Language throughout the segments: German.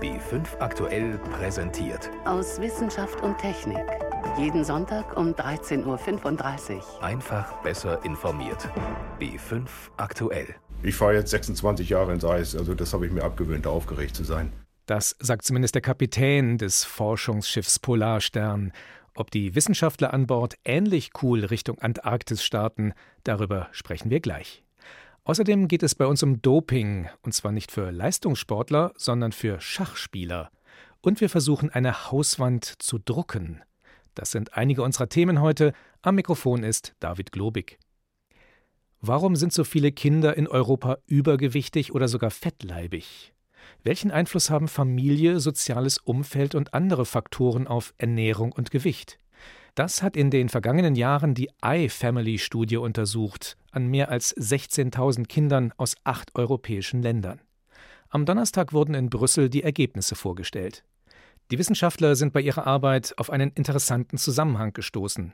B5 aktuell präsentiert. Aus Wissenschaft und Technik. Jeden Sonntag um 13.35 Uhr. Einfach besser informiert. B5 aktuell. Ich fahre jetzt 26 Jahre ins Eis, also das habe ich mir abgewöhnt, da aufgeregt zu sein. Das sagt zumindest der Kapitän des Forschungsschiffs Polarstern. Ob die Wissenschaftler an Bord ähnlich cool Richtung Antarktis starten, darüber sprechen wir gleich. Außerdem geht es bei uns um Doping, und zwar nicht für Leistungssportler, sondern für Schachspieler. Und wir versuchen eine Hauswand zu drucken. Das sind einige unserer Themen heute. Am Mikrofon ist David Globig. Warum sind so viele Kinder in Europa übergewichtig oder sogar fettleibig? Welchen Einfluss haben Familie, soziales Umfeld und andere Faktoren auf Ernährung und Gewicht? Das hat in den vergangenen Jahren die iFamily-Studie untersucht, an mehr als 16.000 Kindern aus acht europäischen Ländern. Am Donnerstag wurden in Brüssel die Ergebnisse vorgestellt. Die Wissenschaftler sind bei ihrer Arbeit auf einen interessanten Zusammenhang gestoßen.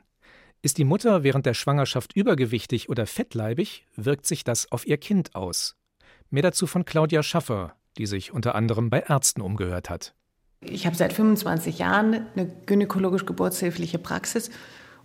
Ist die Mutter während der Schwangerschaft übergewichtig oder fettleibig, wirkt sich das auf ihr Kind aus. Mehr dazu von Claudia Schaffer, die sich unter anderem bei Ärzten umgehört hat. Ich habe seit 25 Jahren eine gynäkologisch-geburtshilfliche Praxis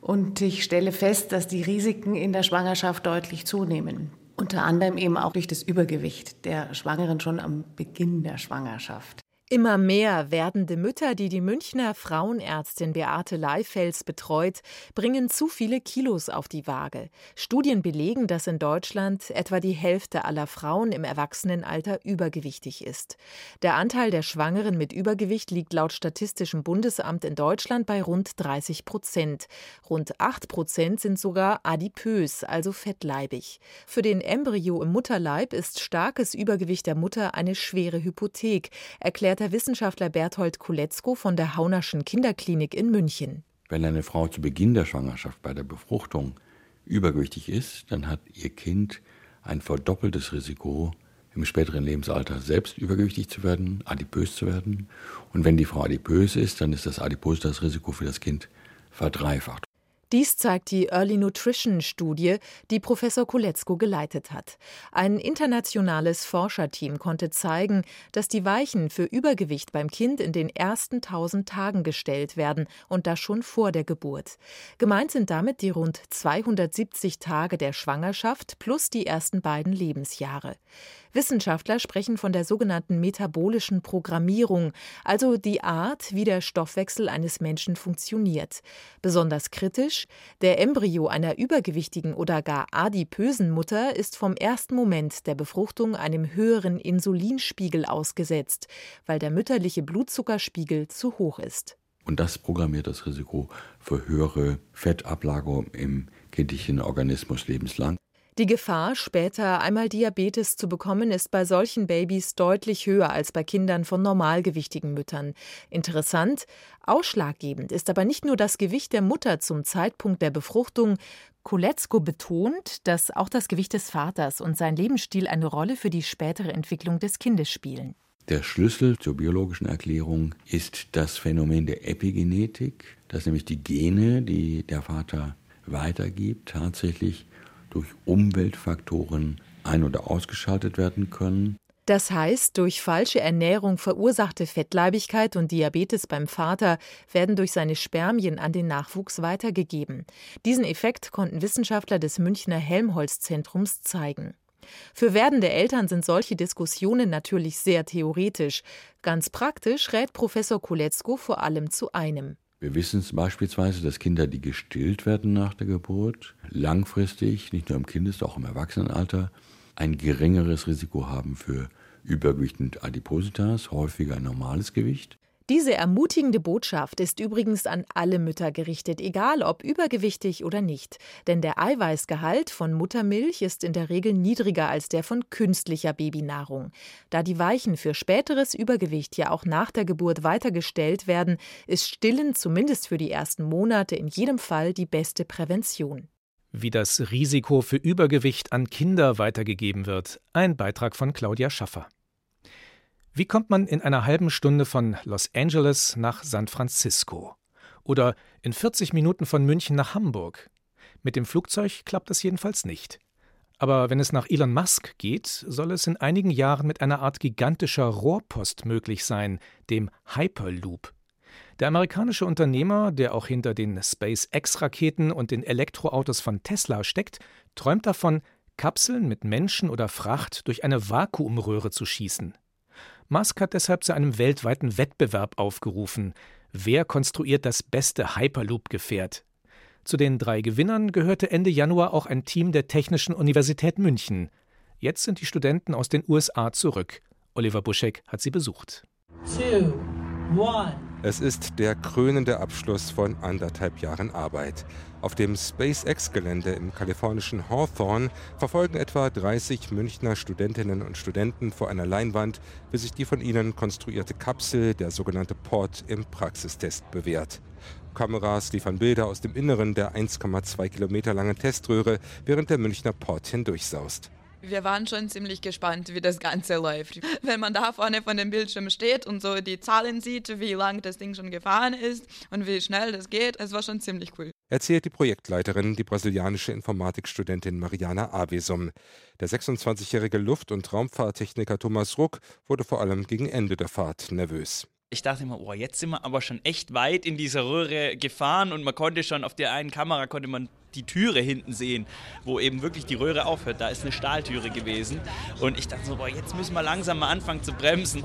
und ich stelle fest, dass die Risiken in der Schwangerschaft deutlich zunehmen. Unter anderem eben auch durch das Übergewicht der Schwangeren schon am Beginn der Schwangerschaft. Immer mehr werdende Mütter, die die Münchner Frauenärztin Beate Leifels betreut, bringen zu viele Kilos auf die Waage. Studien belegen, dass in Deutschland etwa die Hälfte aller Frauen im Erwachsenenalter übergewichtig ist. Der Anteil der Schwangeren mit Übergewicht liegt laut Statistischem Bundesamt in Deutschland bei rund 30 Prozent. Rund 8 Prozent sind sogar adipös, also fettleibig. Für den Embryo im Mutterleib ist starkes Übergewicht der Mutter eine schwere Hypothek, erklärt der Wissenschaftler Berthold Kuletzko von der Haunerschen Kinderklinik in München. Wenn eine Frau zu Beginn der Schwangerschaft bei der Befruchtung übergewichtig ist, dann hat ihr Kind ein verdoppeltes Risiko, im späteren Lebensalter selbst übergewichtig zu werden, adipös zu werden. Und wenn die Frau adipös ist, dann ist das Adipös das Risiko für das Kind verdreifacht. Dies zeigt die Early Nutrition Studie, die Professor Kuletzko geleitet hat. Ein internationales Forscherteam konnte zeigen, dass die Weichen für Übergewicht beim Kind in den ersten 1000 Tagen gestellt werden und das schon vor der Geburt. Gemeint sind damit die rund 270 Tage der Schwangerschaft plus die ersten beiden Lebensjahre. Wissenschaftler sprechen von der sogenannten metabolischen Programmierung, also die Art, wie der Stoffwechsel eines Menschen funktioniert. Besonders kritisch, der Embryo einer übergewichtigen oder gar adipösen Mutter ist vom ersten Moment der Befruchtung einem höheren Insulinspiegel ausgesetzt, weil der mütterliche Blutzuckerspiegel zu hoch ist. Und das programmiert das Risiko für höhere Fettablagerung im kindlichen Organismus lebenslang. Die Gefahr, später einmal Diabetes zu bekommen, ist bei solchen Babys deutlich höher als bei Kindern von normalgewichtigen Müttern. Interessant, ausschlaggebend ist aber nicht nur das Gewicht der Mutter zum Zeitpunkt der Befruchtung. Kuletzko betont, dass auch das Gewicht des Vaters und sein Lebensstil eine Rolle für die spätere Entwicklung des Kindes spielen. Der Schlüssel zur biologischen Erklärung ist das Phänomen der Epigenetik, dass nämlich die Gene, die der Vater weitergibt, tatsächlich durch Umweltfaktoren ein- oder ausgeschaltet werden können. Das heißt, durch falsche Ernährung verursachte Fettleibigkeit und Diabetes beim Vater werden durch seine Spermien an den Nachwuchs weitergegeben. Diesen Effekt konnten Wissenschaftler des Münchner Helmholtz-Zentrums zeigen. Für werdende Eltern sind solche Diskussionen natürlich sehr theoretisch. Ganz praktisch rät Professor Koletzko vor allem zu einem. Wir wissen beispielsweise, dass Kinder, die gestillt werden nach der Geburt, langfristig, nicht nur im Kindes-, auch im Erwachsenenalter, ein geringeres Risiko haben für Übergewicht und Adipositas, häufiger ein normales Gewicht. Diese ermutigende Botschaft ist übrigens an alle Mütter gerichtet, egal ob übergewichtig oder nicht. Denn der Eiweißgehalt von Muttermilch ist in der Regel niedriger als der von künstlicher Babynahrung. Da die Weichen für späteres Übergewicht ja auch nach der Geburt weitergestellt werden, ist Stillen zumindest für die ersten Monate in jedem Fall die beste Prävention. Wie das Risiko für Übergewicht an Kinder weitergegeben wird. Ein Beitrag von Claudia Schaffer. Wie kommt man in einer halben Stunde von Los Angeles nach San Francisco? Oder in 40 Minuten von München nach Hamburg? Mit dem Flugzeug klappt das jedenfalls nicht. Aber wenn es nach Elon Musk geht, soll es in einigen Jahren mit einer Art gigantischer Rohrpost möglich sein, dem Hyperloop. Der amerikanische Unternehmer, der auch hinter den SpaceX-Raketen und den Elektroautos von Tesla steckt, träumt davon, Kapseln mit Menschen oder Fracht durch eine Vakuumröhre zu schießen. Musk hat deshalb zu einem weltweiten Wettbewerb aufgerufen. Wer konstruiert das beste Hyperloop-Gefährt? Zu den drei Gewinnern gehörte Ende Januar auch ein Team der Technischen Universität München. Jetzt sind die Studenten aus den USA zurück. Oliver Buschek hat sie besucht. Two, es ist der krönende Abschluss von anderthalb Jahren Arbeit. Auf dem SpaceX-Gelände im kalifornischen Hawthorne verfolgen etwa 30 Münchner Studentinnen und Studenten vor einer Leinwand, wie sich die von ihnen konstruierte Kapsel, der sogenannte Pod, im Praxistest bewährt. Kameras liefern Bilder aus dem Inneren der 1,2 Kilometer langen Teströhre, während der Münchner Pod hindurchsaust. Wir waren schon ziemlich gespannt, wie das Ganze läuft. Wenn man da vorne von dem Bildschirm steht und so die Zahlen sieht, wie lang das Ding schon gefahren ist und wie schnell das geht, es war schon ziemlich cool. Erzählt die Projektleiterin, die brasilianische Informatikstudentin Mariana Avesum. Der 26-jährige Luft- und Raumfahrttechniker Thomas Ruck wurde vor allem gegen Ende der Fahrt nervös ich dachte immer, oh, jetzt sind wir aber schon echt weit in dieser Röhre gefahren und man konnte schon auf der einen Kamera konnte man die Türe hinten sehen, wo eben wirklich die Röhre aufhört. Da ist eine Stahltüre gewesen und ich dachte so, boah, jetzt müssen wir langsam mal anfangen zu bremsen.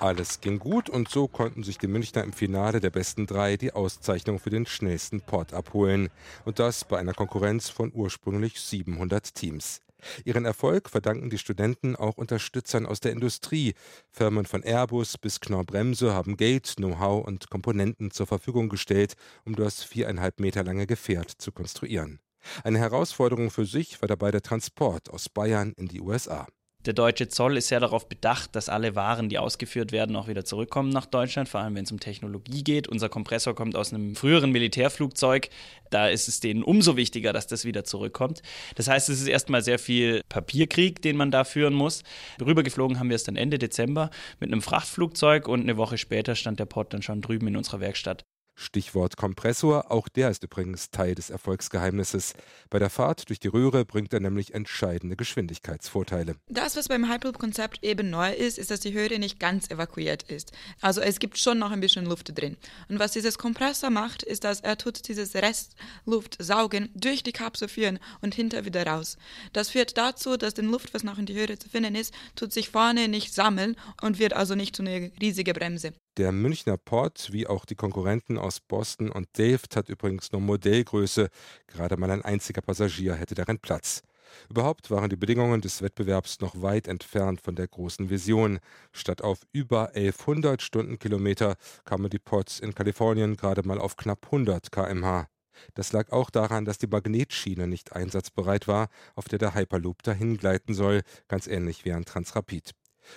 Alles ging gut und so konnten sich die Münchner im Finale der besten drei die Auszeichnung für den schnellsten Port abholen. Und das bei einer Konkurrenz von ursprünglich 700 Teams. Ihren Erfolg verdanken die Studenten auch Unterstützern aus der Industrie. Firmen von Airbus bis Knorr Bremse haben Geld, Know-how und Komponenten zur Verfügung gestellt, um das viereinhalb Meter lange Gefährt zu konstruieren. Eine Herausforderung für sich war dabei der Transport aus Bayern in die USA. Der deutsche Zoll ist sehr darauf bedacht, dass alle Waren, die ausgeführt werden, auch wieder zurückkommen nach Deutschland, vor allem wenn es um Technologie geht. Unser Kompressor kommt aus einem früheren Militärflugzeug. Da ist es denen umso wichtiger, dass das wieder zurückkommt. Das heißt, es ist erstmal sehr viel Papierkrieg, den man da führen muss. Rübergeflogen haben wir es dann Ende Dezember mit einem Frachtflugzeug und eine Woche später stand der Port dann schon drüben in unserer Werkstatt. Stichwort Kompressor, auch der ist übrigens Teil des Erfolgsgeheimnisses. Bei der Fahrt durch die Röhre bringt er nämlich entscheidende Geschwindigkeitsvorteile. Das, was beim Hyperloop-Konzept eben neu ist, ist, dass die Höhe nicht ganz evakuiert ist. Also es gibt schon noch ein bisschen Luft drin. Und was dieses Kompressor macht, ist, dass er tut dieses Restluft saugen, durch die Kapsel führen und hinter wieder raus. Das führt dazu, dass den Luft, was noch in die Höhe zu finden ist, tut sich vorne nicht sammeln und wird also nicht zu einer riesigen Bremse. Der Münchner Port, wie auch die Konkurrenten aus Boston und Delft, hat übrigens nur Modellgröße. Gerade mal ein einziger Passagier hätte darin Platz. Überhaupt waren die Bedingungen des Wettbewerbs noch weit entfernt von der großen Vision. Statt auf über 1100 Stundenkilometer kamen die Ports in Kalifornien gerade mal auf knapp 100 kmh. Das lag auch daran, dass die Magnetschiene nicht einsatzbereit war, auf der der Hyperloop dahin gleiten soll, ganz ähnlich wie ein Transrapid.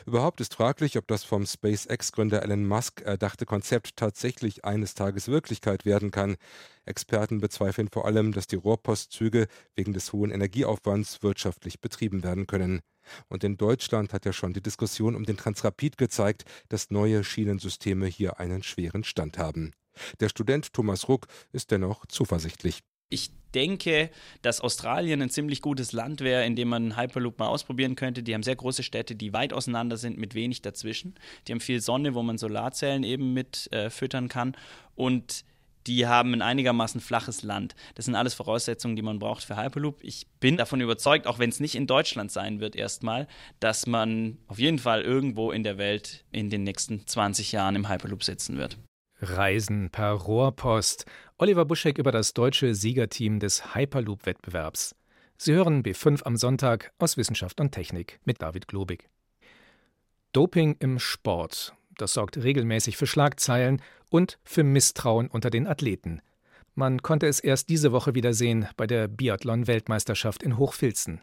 Überhaupt ist fraglich, ob das vom SpaceX-Gründer Elon Musk erdachte Konzept tatsächlich eines Tages Wirklichkeit werden kann. Experten bezweifeln vor allem, dass die Rohrpostzüge wegen des hohen Energieaufwands wirtschaftlich betrieben werden können. Und in Deutschland hat ja schon die Diskussion um den Transrapid gezeigt, dass neue Schienensysteme hier einen schweren Stand haben. Der Student Thomas Ruck ist dennoch zuversichtlich. Ich denke, dass Australien ein ziemlich gutes Land wäre, in dem man Hyperloop mal ausprobieren könnte. Die haben sehr große Städte, die weit auseinander sind, mit wenig dazwischen. Die haben viel Sonne, wo man Solarzellen eben mit äh, füttern kann. Und die haben ein einigermaßen flaches Land. Das sind alles Voraussetzungen, die man braucht für Hyperloop. Ich bin davon überzeugt, auch wenn es nicht in Deutschland sein wird erstmal, dass man auf jeden Fall irgendwo in der Welt in den nächsten 20 Jahren im Hyperloop sitzen wird. Reisen per Rohrpost. Oliver Buschek über das deutsche Siegerteam des Hyperloop-Wettbewerbs. Sie hören B5 am Sonntag aus Wissenschaft und Technik mit David Globig. Doping im Sport. Das sorgt regelmäßig für Schlagzeilen und für Misstrauen unter den Athleten. Man konnte es erst diese Woche wieder sehen bei der Biathlon-Weltmeisterschaft in Hochfilzen.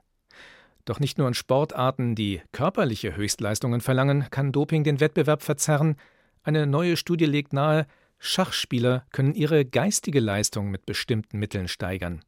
Doch nicht nur in Sportarten, die körperliche Höchstleistungen verlangen, kann Doping den Wettbewerb verzerren, eine neue Studie legt nahe, Schachspieler können ihre geistige Leistung mit bestimmten Mitteln steigern.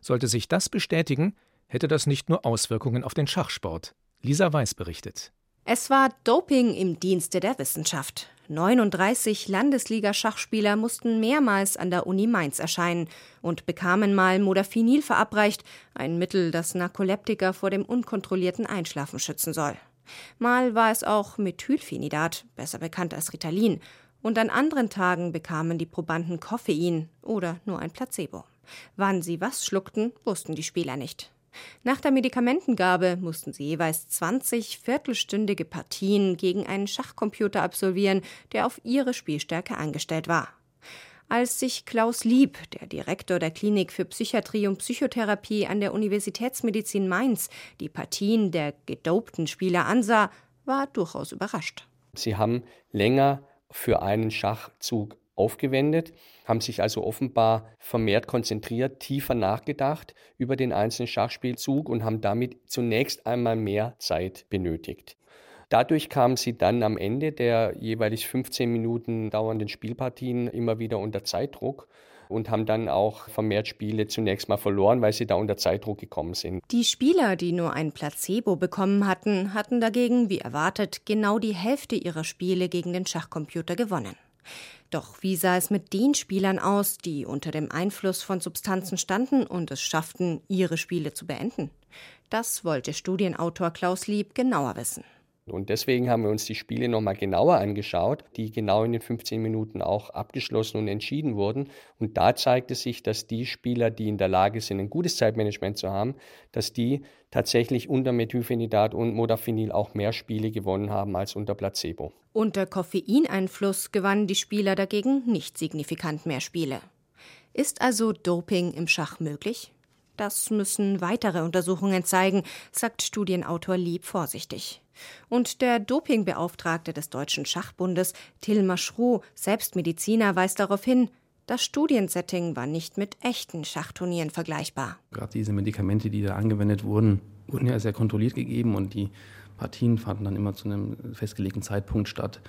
Sollte sich das bestätigen, hätte das nicht nur Auswirkungen auf den Schachsport. Lisa Weiß berichtet. Es war Doping im Dienste der Wissenschaft. 39 Landesliga-Schachspieler mussten mehrmals an der Uni Mainz erscheinen und bekamen mal Modafinil verabreicht, ein Mittel, das Narkoleptiker vor dem unkontrollierten Einschlafen schützen soll. Mal war es auch Methylphenidat, besser bekannt als Ritalin, und an anderen Tagen bekamen die Probanden Koffein oder nur ein Placebo. Wann sie was schluckten, wussten die Spieler nicht. Nach der Medikamentengabe mussten sie jeweils 20 viertelstündige Partien gegen einen Schachcomputer absolvieren, der auf ihre Spielstärke eingestellt war. Als sich Klaus Lieb, der Direktor der Klinik für Psychiatrie und Psychotherapie an der Universitätsmedizin Mainz, die Partien der gedopten Spieler ansah, war durchaus überrascht. Sie haben länger für einen Schachzug aufgewendet, haben sich also offenbar vermehrt konzentriert, tiefer nachgedacht über den einzelnen Schachspielzug und haben damit zunächst einmal mehr Zeit benötigt. Dadurch kamen sie dann am Ende der jeweils 15 Minuten dauernden Spielpartien immer wieder unter Zeitdruck und haben dann auch vermehrt Spiele zunächst mal verloren, weil sie da unter Zeitdruck gekommen sind. Die Spieler, die nur ein Placebo bekommen hatten, hatten dagegen, wie erwartet, genau die Hälfte ihrer Spiele gegen den Schachcomputer gewonnen. Doch wie sah es mit den Spielern aus, die unter dem Einfluss von Substanzen standen und es schafften, ihre Spiele zu beenden? Das wollte Studienautor Klaus Lieb genauer wissen. Und deswegen haben wir uns die Spiele nochmal genauer angeschaut, die genau in den 15 Minuten auch abgeschlossen und entschieden wurden. Und da zeigte sich, dass die Spieler, die in der Lage sind, ein gutes Zeitmanagement zu haben, dass die tatsächlich unter Methylphenidat und Modafinil auch mehr Spiele gewonnen haben als unter Placebo. Unter Koffeineinfluss gewannen die Spieler dagegen nicht signifikant mehr Spiele. Ist also Doping im Schach möglich? Das müssen weitere Untersuchungen zeigen, sagt Studienautor Lieb vorsichtig. Und der Dopingbeauftragte des Deutschen Schachbundes, Till Maschrow, selbst Mediziner, weist darauf hin, das Studiensetting war nicht mit echten Schachturnieren vergleichbar. Gerade diese Medikamente, die da angewendet wurden, wurden ja sehr kontrolliert gegeben und die Partien fanden dann immer zu einem festgelegten Zeitpunkt statt.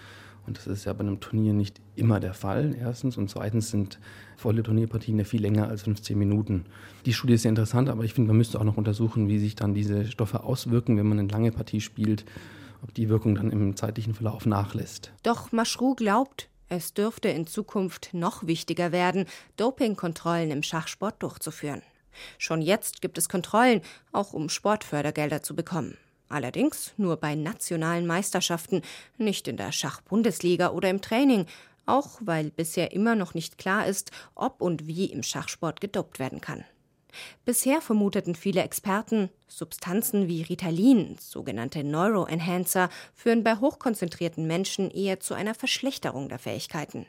Und das ist ja bei einem Turnier nicht immer der Fall, erstens. Und zweitens sind volle Turnierpartien ja viel länger als 15 Minuten. Die Studie ist sehr interessant, aber ich finde, man müsste auch noch untersuchen, wie sich dann diese Stoffe auswirken, wenn man eine lange Partie spielt, ob die Wirkung dann im zeitlichen Verlauf nachlässt. Doch Maschru glaubt, es dürfte in Zukunft noch wichtiger werden, Dopingkontrollen im Schachsport durchzuführen. Schon jetzt gibt es Kontrollen, auch um Sportfördergelder zu bekommen. Allerdings nur bei nationalen Meisterschaften, nicht in der Schachbundesliga oder im Training, auch weil bisher immer noch nicht klar ist, ob und wie im Schachsport gedopt werden kann. Bisher vermuteten viele Experten, Substanzen wie Ritalin, sogenannte Neuroenhancer, führen bei hochkonzentrierten Menschen eher zu einer Verschlechterung der Fähigkeiten.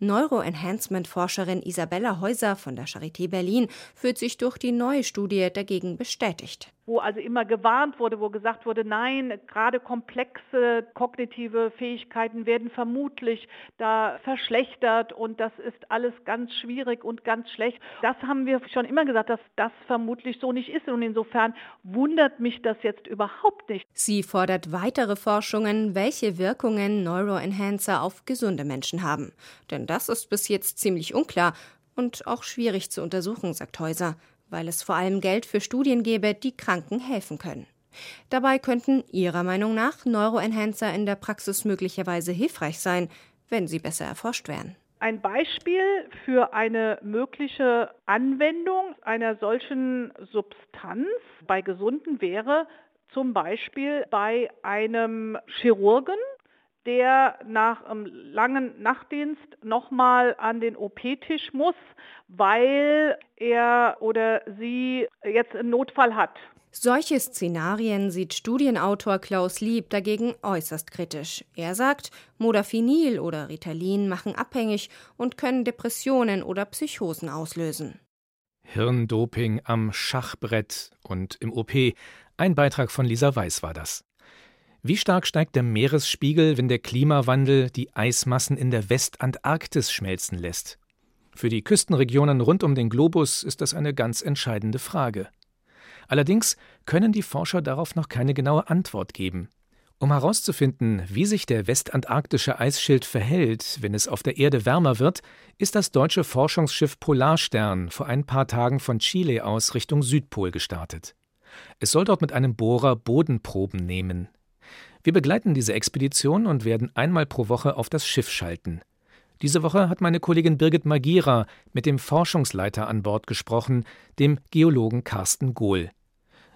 Neuroenhancement-Forscherin Isabella Häuser von der Charité Berlin fühlt sich durch die neue Studie dagegen bestätigt wo also immer gewarnt wurde, wo gesagt wurde, nein, gerade komplexe kognitive Fähigkeiten werden vermutlich da verschlechtert und das ist alles ganz schwierig und ganz schlecht. Das haben wir schon immer gesagt, dass das vermutlich so nicht ist und insofern wundert mich das jetzt überhaupt nicht. Sie fordert weitere Forschungen, welche Wirkungen Neuroenhancer auf gesunde Menschen haben. Denn das ist bis jetzt ziemlich unklar und auch schwierig zu untersuchen, sagt Häuser weil es vor allem Geld für Studien gäbe, die Kranken helfen können. Dabei könnten Ihrer Meinung nach Neuroenhancer in der Praxis möglicherweise hilfreich sein, wenn sie besser erforscht wären. Ein Beispiel für eine mögliche Anwendung einer solchen Substanz bei Gesunden wäre zum Beispiel bei einem Chirurgen, der nach einem langen Nachtdienst nochmal an den OP-Tisch muss, weil er oder sie jetzt einen Notfall hat. Solche Szenarien sieht Studienautor Klaus Lieb dagegen äußerst kritisch. Er sagt, Modafinil oder Ritalin machen abhängig und können Depressionen oder Psychosen auslösen. Hirndoping am Schachbrett und im OP. Ein Beitrag von Lisa Weiß war das. Wie stark steigt der Meeresspiegel, wenn der Klimawandel die Eismassen in der Westantarktis schmelzen lässt? Für die Küstenregionen rund um den Globus ist das eine ganz entscheidende Frage. Allerdings können die Forscher darauf noch keine genaue Antwort geben. Um herauszufinden, wie sich der westantarktische Eisschild verhält, wenn es auf der Erde wärmer wird, ist das deutsche Forschungsschiff Polarstern vor ein paar Tagen von Chile aus Richtung Südpol gestartet. Es soll dort mit einem Bohrer Bodenproben nehmen. Wir begleiten diese Expedition und werden einmal pro Woche auf das Schiff schalten. Diese Woche hat meine Kollegin Birgit Magira mit dem Forschungsleiter an Bord gesprochen, dem Geologen Carsten Gohl.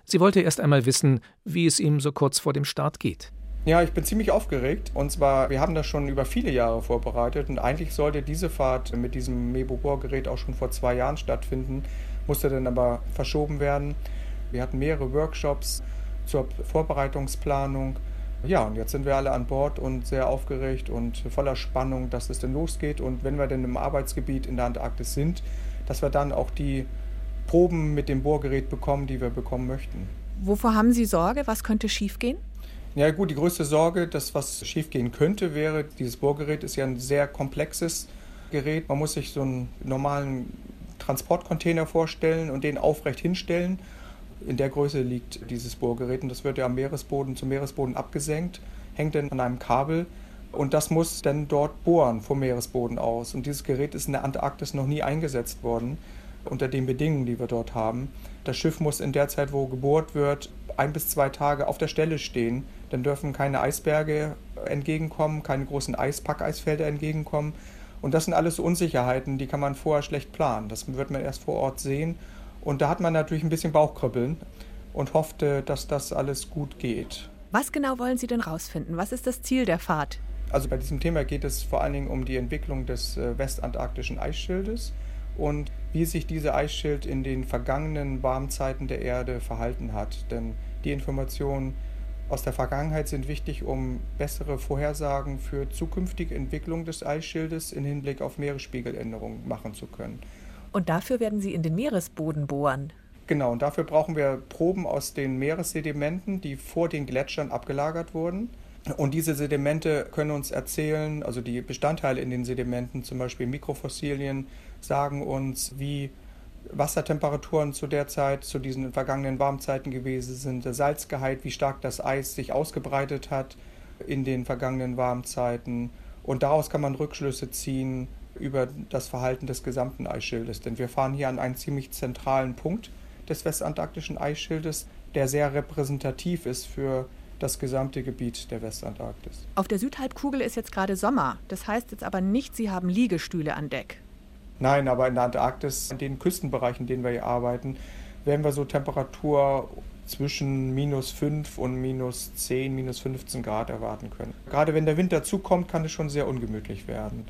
Sie wollte erst einmal wissen, wie es ihm so kurz vor dem Start geht. Ja, ich bin ziemlich aufgeregt. Und zwar, wir haben das schon über viele Jahre vorbereitet. Und eigentlich sollte diese Fahrt mit diesem Mebo-Bohrgerät auch schon vor zwei Jahren stattfinden, musste dann aber verschoben werden. Wir hatten mehrere Workshops zur Vorbereitungsplanung ja, und jetzt sind wir alle an Bord und sehr aufgeregt und voller Spannung, dass es denn losgeht. Und wenn wir denn im Arbeitsgebiet in der Antarktis sind, dass wir dann auch die Proben mit dem Bohrgerät bekommen, die wir bekommen möchten. Wovor haben Sie Sorge? Was könnte schiefgehen? Ja gut, die größte Sorge, dass was schiefgehen könnte, wäre, dieses Bohrgerät ist ja ein sehr komplexes Gerät. Man muss sich so einen normalen Transportcontainer vorstellen und den aufrecht hinstellen in der Größe liegt dieses Bohrgerät und das wird ja am Meeresboden zum Meeresboden abgesenkt, hängt dann an einem Kabel und das muss dann dort bohren vom Meeresboden aus. Und dieses Gerät ist in der Antarktis noch nie eingesetzt worden unter den Bedingungen, die wir dort haben. Das Schiff muss in der Zeit, wo gebohrt wird, ein bis zwei Tage auf der Stelle stehen. Dann dürfen keine Eisberge entgegenkommen, keine großen Eispackeisfelder entgegenkommen. Und das sind alles Unsicherheiten, die kann man vorher schlecht planen. Das wird man erst vor Ort sehen. Und da hat man natürlich ein bisschen Bauchkribbeln und hoffte, dass das alles gut geht. Was genau wollen Sie denn rausfinden? Was ist das Ziel der Fahrt? Also bei diesem Thema geht es vor allen Dingen um die Entwicklung des äh, westantarktischen Eisschildes und wie sich dieser Eisschild in den vergangenen Warmzeiten der Erde verhalten hat. Denn die Informationen aus der Vergangenheit sind wichtig, um bessere Vorhersagen für zukünftige Entwicklung des Eisschildes im Hinblick auf Meeresspiegeländerungen machen zu können. Und dafür werden Sie in den Meeresboden bohren. Genau, und dafür brauchen wir Proben aus den Meeressedimenten, die vor den Gletschern abgelagert wurden. Und diese Sedimente können uns erzählen, also die Bestandteile in den Sedimenten, zum Beispiel Mikrofossilien, sagen uns, wie Wassertemperaturen zu der Zeit, zu diesen vergangenen Warmzeiten gewesen sind, der Salzgehalt, wie stark das Eis sich ausgebreitet hat in den vergangenen Warmzeiten. Und daraus kann man Rückschlüsse ziehen über das Verhalten des gesamten Eisschildes. Denn wir fahren hier an einen ziemlich zentralen Punkt des westantarktischen Eisschildes, der sehr repräsentativ ist für das gesamte Gebiet der Westantarktis. Auf der Südhalbkugel ist jetzt gerade Sommer. Das heißt jetzt aber nicht, Sie haben Liegestühle an Deck. Nein, aber in der Antarktis, in den Küstenbereichen, in denen wir hier arbeiten, werden wir so Temperatur zwischen minus 5 und minus 10, minus 15 Grad erwarten können. Gerade wenn der Winter zukommt, kann es schon sehr ungemütlich werden.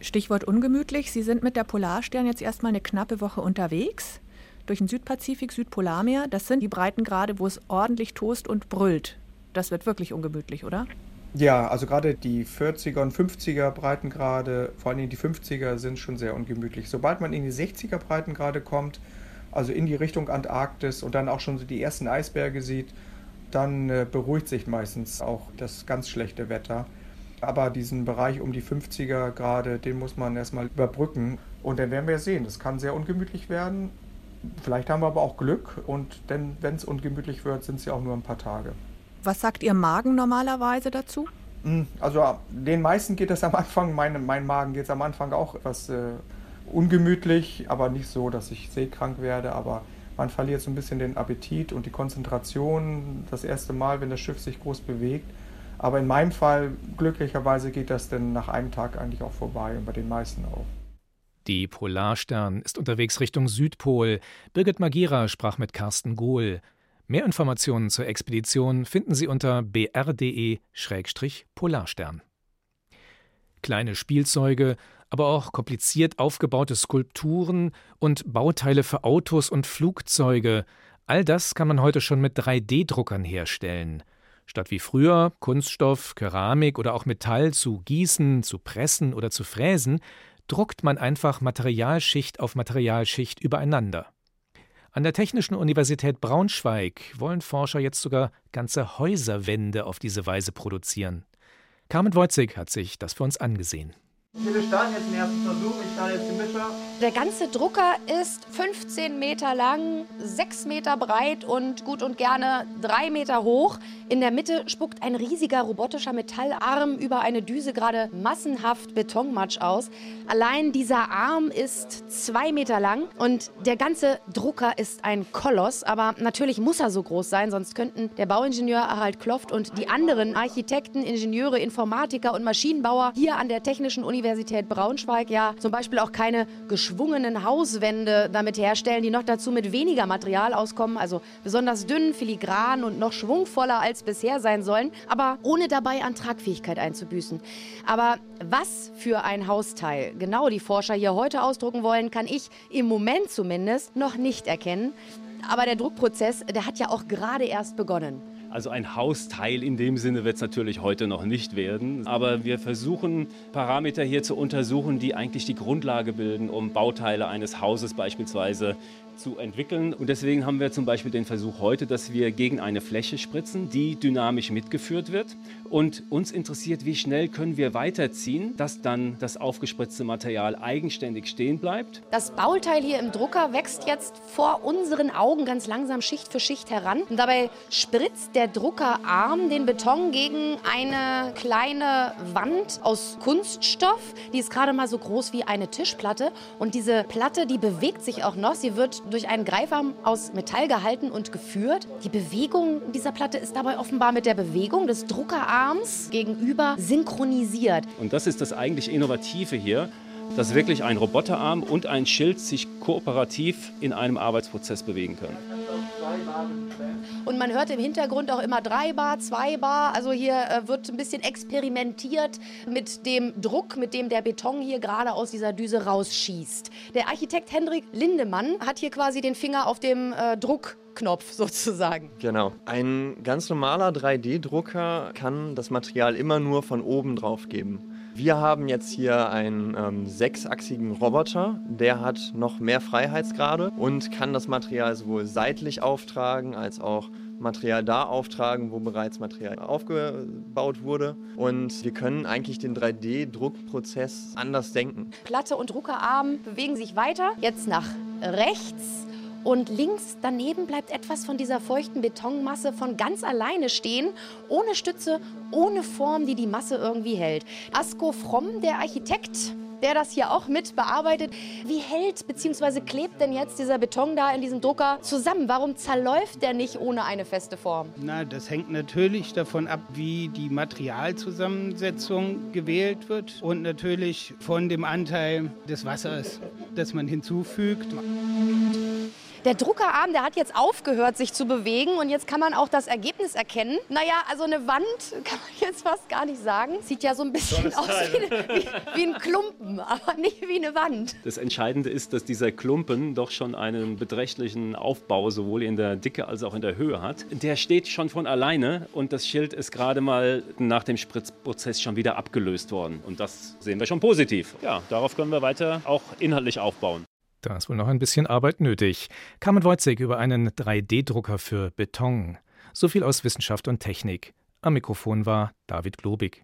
Stichwort ungemütlich. Sie sind mit der Polarstern jetzt erstmal eine knappe Woche unterwegs. Durch den Südpazifik, Südpolarmeer. Das sind die Breitengrade, wo es ordentlich tost und brüllt. Das wird wirklich ungemütlich, oder? Ja, also gerade die 40er und 50er Breitengrade, vor allem die 50er, sind schon sehr ungemütlich. Sobald man in die 60er Breitengrade kommt, also in die Richtung Antarktis und dann auch schon so die ersten Eisberge sieht, dann äh, beruhigt sich meistens auch das ganz schlechte Wetter. Aber diesen Bereich um die 50er Grade, den muss man erstmal überbrücken. Und dann werden wir sehen, das kann sehr ungemütlich werden. Vielleicht haben wir aber auch Glück und denn wenn es ungemütlich wird, sind es ja auch nur ein paar Tage. Was sagt Ihr Magen normalerweise dazu? Hm, also den meisten geht es am Anfang, mein, mein Magen geht es am Anfang auch etwas äh, ungemütlich, aber nicht so, dass ich seekrank werde, aber man verliert so ein bisschen den Appetit und die Konzentration das erste Mal, wenn das Schiff sich groß bewegt. Aber in meinem Fall, glücklicherweise, geht das dann nach einem Tag eigentlich auch vorbei und bei den meisten auch. Die Polarstern ist unterwegs Richtung Südpol. Birgit Magira sprach mit Carsten Gohl. Mehr Informationen zur Expedition finden Sie unter br.de-polarstern. Kleine Spielzeuge, aber auch kompliziert aufgebaute Skulpturen und Bauteile für Autos und Flugzeuge, all das kann man heute schon mit 3D-Druckern herstellen. Statt wie früher Kunststoff, Keramik oder auch Metall zu gießen, zu pressen oder zu fräsen, druckt man einfach Materialschicht auf Materialschicht übereinander. An der Technischen Universität Braunschweig wollen Forscher jetzt sogar ganze Häuserwände auf diese Weise produzieren. Carmen Wojcik hat sich das für uns angesehen. Wir starten jetzt den ersten Versuch. Ich starte jetzt den Mischer. Der ganze Drucker ist 15 Meter lang, 6 Meter breit und gut und gerne 3 Meter hoch. In der Mitte spuckt ein riesiger robotischer Metallarm über eine Düse gerade massenhaft Betonmatsch aus. Allein dieser Arm ist 2 Meter lang und der ganze Drucker ist ein Koloss. Aber natürlich muss er so groß sein, sonst könnten der Bauingenieur Harald Kloft und die anderen Architekten, Ingenieure, Informatiker und Maschinenbauer hier an der Technischen Universität Braunschweig ja zum Beispiel auch keine geschwungenen Hauswände damit herstellen, die noch dazu mit weniger Material auskommen, also besonders dünn, filigran und noch schwungvoller als bisher sein sollen, aber ohne dabei an Tragfähigkeit einzubüßen. Aber was für ein Hausteil genau die Forscher hier heute ausdrucken wollen, kann ich im Moment zumindest noch nicht erkennen. Aber der Druckprozess, der hat ja auch gerade erst begonnen. Also ein Hausteil in dem Sinne wird es natürlich heute noch nicht werden. Aber wir versuchen Parameter hier zu untersuchen, die eigentlich die Grundlage bilden, um Bauteile eines Hauses beispielsweise zu entwickeln. Und deswegen haben wir zum Beispiel den Versuch heute, dass wir gegen eine Fläche spritzen, die dynamisch mitgeführt wird. Und uns interessiert, wie schnell können wir weiterziehen, dass dann das aufgespritzte Material eigenständig stehen bleibt. Das Bauteil hier im Drucker wächst jetzt vor unseren Augen ganz langsam Schicht für Schicht heran. Und dabei spritzt der Druckerarm den Beton gegen eine kleine Wand aus Kunststoff. Die ist gerade mal so groß wie eine Tischplatte. Und diese Platte, die bewegt sich auch noch. Sie wird durch einen Greifarm aus Metall gehalten und geführt. Die Bewegung dieser Platte ist dabei offenbar mit der Bewegung des Druckerarms gegenüber synchronisiert. Und das ist das eigentlich Innovative hier, dass wirklich ein Roboterarm und ein Schild sich kooperativ in einem Arbeitsprozess bewegen können. Und man hört im Hintergrund auch immer drei Bar, zwei Bar. Also hier äh, wird ein bisschen experimentiert mit dem Druck, mit dem der Beton hier gerade aus dieser Düse rausschießt. Der Architekt Hendrik Lindemann hat hier quasi den Finger auf dem äh, Druckknopf sozusagen. Genau. Ein ganz normaler 3D-Drucker kann das Material immer nur von oben drauf geben. Wir haben jetzt hier einen ähm, sechsachsigen Roboter, der hat noch mehr Freiheitsgrade und kann das Material sowohl seitlich auftragen als auch Material da auftragen, wo bereits Material aufgebaut wurde. Und wir können eigentlich den 3D-Druckprozess anders denken. Platte und Druckerarm bewegen sich weiter, jetzt nach rechts. Und links daneben bleibt etwas von dieser feuchten Betonmasse von ganz alleine stehen, ohne Stütze, ohne Form, die die Masse irgendwie hält. Asko Fromm, der Architekt, der das hier auch mit bearbeitet. Wie hält bzw. klebt denn jetzt dieser Beton da in diesem Drucker zusammen? Warum zerläuft der nicht ohne eine feste Form? Na, das hängt natürlich davon ab, wie die Materialzusammensetzung gewählt wird und natürlich von dem Anteil des Wassers, das man hinzufügt. Der Druckerarm, der hat jetzt aufgehört, sich zu bewegen und jetzt kann man auch das Ergebnis erkennen. Naja, also eine Wand kann man jetzt fast gar nicht sagen. Sieht ja so ein bisschen aus wie, eine, wie, wie, ein Klumpen, aber nicht wie eine Wand. Das Entscheidende ist, dass dieser Klumpen doch schon einen beträchtlichen Aufbau sowohl in der Dicke als auch in der Höhe hat. Der steht schon von alleine und das Schild ist gerade mal nach dem Spritzprozess schon wieder abgelöst worden. Und das sehen wir schon positiv. Ja, darauf können wir weiter auch inhaltlich aufbauen. Da ist wohl noch ein bisschen Arbeit nötig. Carmen Wojcik über einen 3D-Drucker für Beton. So viel aus Wissenschaft und Technik. Am Mikrofon war David Globig.